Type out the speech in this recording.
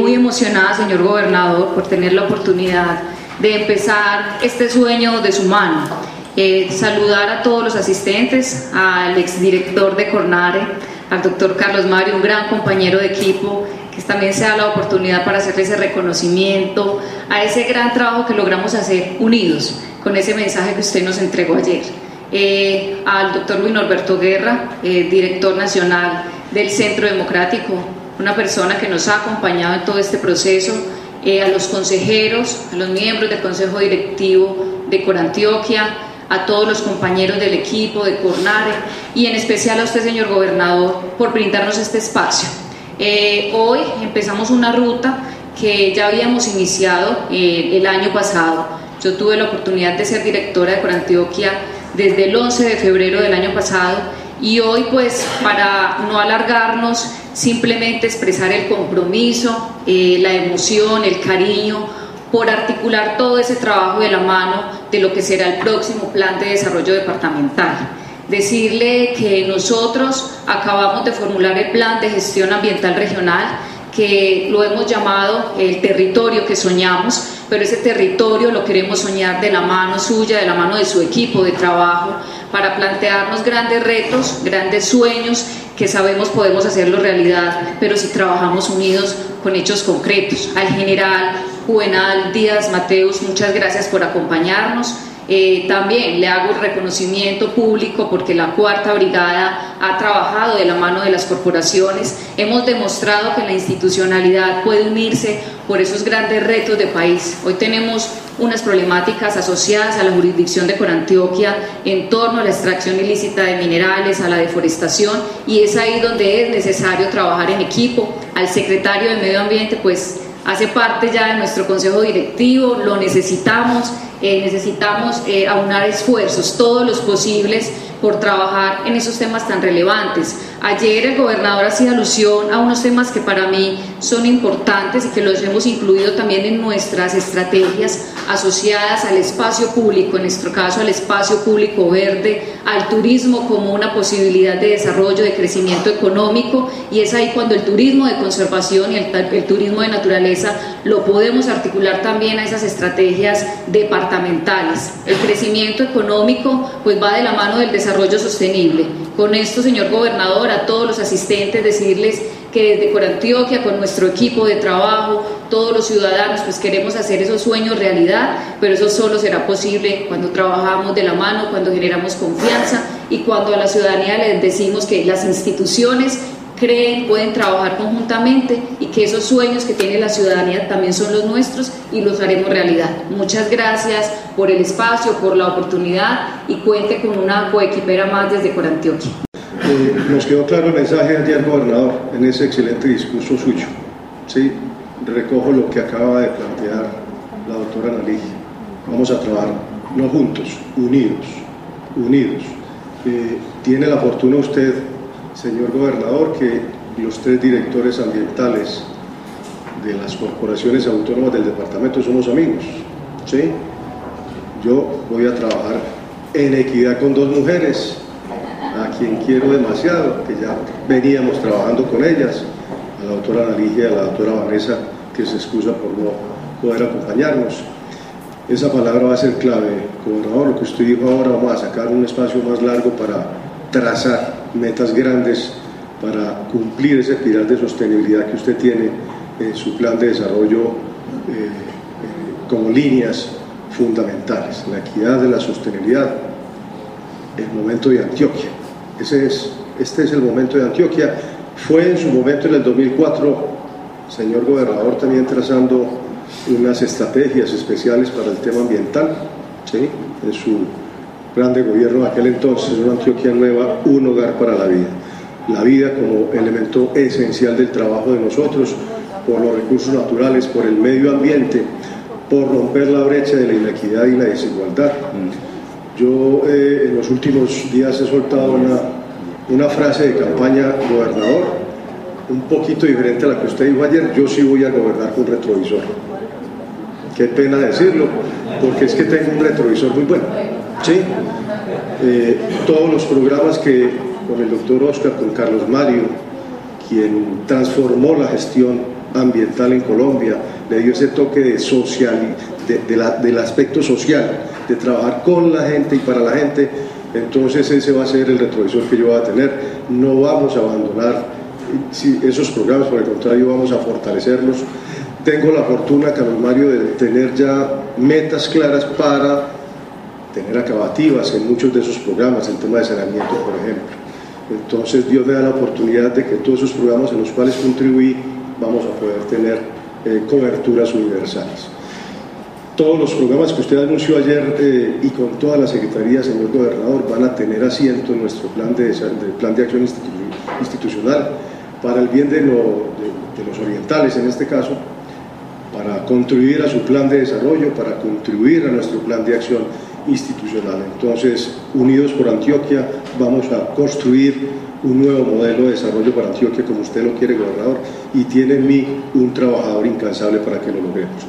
Muy emocionada, señor gobernador, por tener la oportunidad de empezar este sueño de su mano. Eh, saludar a todos los asistentes, al exdirector de Cornare, al doctor Carlos Mario, un gran compañero de equipo, que también se da la oportunidad para hacerle ese reconocimiento a ese gran trabajo que logramos hacer unidos con ese mensaje que usted nos entregó ayer. Eh, al doctor Luis Norberto Guerra, eh, director nacional del Centro Democrático, una persona que nos ha acompañado en todo este proceso, eh, a los consejeros, a los miembros del Consejo Directivo de Corantioquia, a todos los compañeros del equipo de Cornare y en especial a usted, señor gobernador, por brindarnos este espacio. hoy empezamos una ruta que ya habíamos iniciado el año pasado. Yo tuve la oportunidad de ser directora de Corantioquia desde el 11 de febrero del año pasado y hoy pues para no alargarnos simplemente expresar el compromiso, eh, la emoción, el cariño por articular todo ese trabajo de la mano de lo que será el próximo plan de desarrollo departamental. Decirle que nosotros acabamos de formular el plan de gestión ambiental regional que lo hemos llamado el territorio que soñamos, pero ese territorio lo queremos soñar de la mano suya, de la mano de su equipo de trabajo, para plantearnos grandes retos, grandes sueños que sabemos podemos hacerlo realidad, pero si trabajamos unidos con hechos concretos. Al general Juvenal Díaz Mateus, muchas gracias por acompañarnos. Eh, también le hago reconocimiento público porque la cuarta brigada ha trabajado de la mano de las corporaciones. Hemos demostrado que la institucionalidad puede unirse por esos grandes retos de país. Hoy tenemos unas problemáticas asociadas a la jurisdicción de Corantioquia en torno a la extracción ilícita de minerales, a la deforestación y es ahí donde es necesario trabajar en equipo. Al secretario de Medio Ambiente pues hace parte ya de nuestro consejo directivo, lo necesitamos eh, necesitamos eh, aunar esfuerzos, todos los posibles, por trabajar en esos temas tan relevantes. Ayer el gobernador hacía alusión a unos temas que para mí son importantes y que los hemos incluido también en nuestras estrategias asociadas al espacio público, en nuestro caso al espacio público verde, al turismo como una posibilidad de desarrollo, de crecimiento económico y es ahí cuando el turismo de conservación y el, el turismo de naturaleza lo podemos articular también a esas estrategias departamentales. El crecimiento económico pues va de la mano del desarrollo sostenible. Con esto, señor gobernador, a todos los asistentes, decirles que desde Corantioquia, con nuestro equipo de trabajo, todos los ciudadanos, pues queremos hacer esos sueños realidad, pero eso solo será posible cuando trabajamos de la mano, cuando generamos confianza y cuando a la ciudadanía les decimos que las instituciones creen, pueden trabajar conjuntamente y que esos sueños que tiene la ciudadanía también son los nuestros y los haremos realidad. Muchas gracias por el espacio, por la oportunidad y cuente con una coequipera más desde Corantioquia. Eh, nos quedó claro el mensaje ayer, gobernador, en ese excelente discurso suyo. Sí, recojo lo que acaba de plantear la doctora Analí. Vamos a trabajar no juntos, unidos, unidos. Eh, tiene la fortuna usted señor gobernador, que los tres directores ambientales de las corporaciones autónomas del departamento somos amigos. ¿sí? Yo voy a trabajar en equidad con dos mujeres, a quien quiero demasiado, que ya veníamos trabajando con ellas, a la doctora Analigia y a la doctora Vanessa, que se excusa por no poder acompañarnos. Esa palabra va a ser clave, gobernador, lo que usted dijo ahora, vamos a sacar un espacio más largo para trazar metas grandes para cumplir ese pilar de sostenibilidad que usted tiene en su plan de desarrollo eh, eh, como líneas fundamentales, la equidad de la sostenibilidad, el momento de Antioquia. Ese es, este es el momento de Antioquia. Fue en su momento en el 2004, señor gobernador, también trazando unas estrategias especiales para el tema ambiental, ¿sí? en su plan de gobierno de aquel entonces, una Antioquia nueva, un hogar para la vida. La vida como elemento esencial del trabajo de nosotros, por los recursos naturales, por el medio ambiente, por romper la brecha de la inequidad y la desigualdad. Yo eh, en los últimos días he soltado una, una frase de campaña gobernador, un poquito diferente a la que usted dijo ayer, yo sí voy a gobernar con retrovisor. Qué pena decirlo, porque es que tengo un retrovisor muy bueno. ¿sí? Eh, todos los programas que con el doctor Oscar, con Carlos Mario, quien transformó la gestión ambiental en Colombia, le dio ese toque de social, del aspecto social, de trabajar con la gente y para la gente, entonces ese va a ser el retrovisor que yo voy a tener. No vamos a abandonar esos programas, por el contrario, vamos a fortalecerlos. Tengo la fortuna, Carlos Mario, de tener ya metas claras para tener acabativas en muchos de esos programas, el tema de saneamiento, por ejemplo. Entonces Dios me da la oportunidad de que todos esos programas en los cuales contribuí vamos a poder tener eh, coberturas universales. Todos los programas que usted anunció ayer eh, y con toda la Secretaría, señor Gobernador, van a tener asiento en nuestro plan de, plan de acción institucional para el bien de, de los orientales en este caso, para contribuir a su plan de desarrollo, para contribuir a nuestro plan de acción institucional. Entonces, unidos por Antioquia, vamos a construir un nuevo modelo de desarrollo para Antioquia como usted lo quiere, gobernador, y tiene en mí un trabajador incansable para que lo logremos.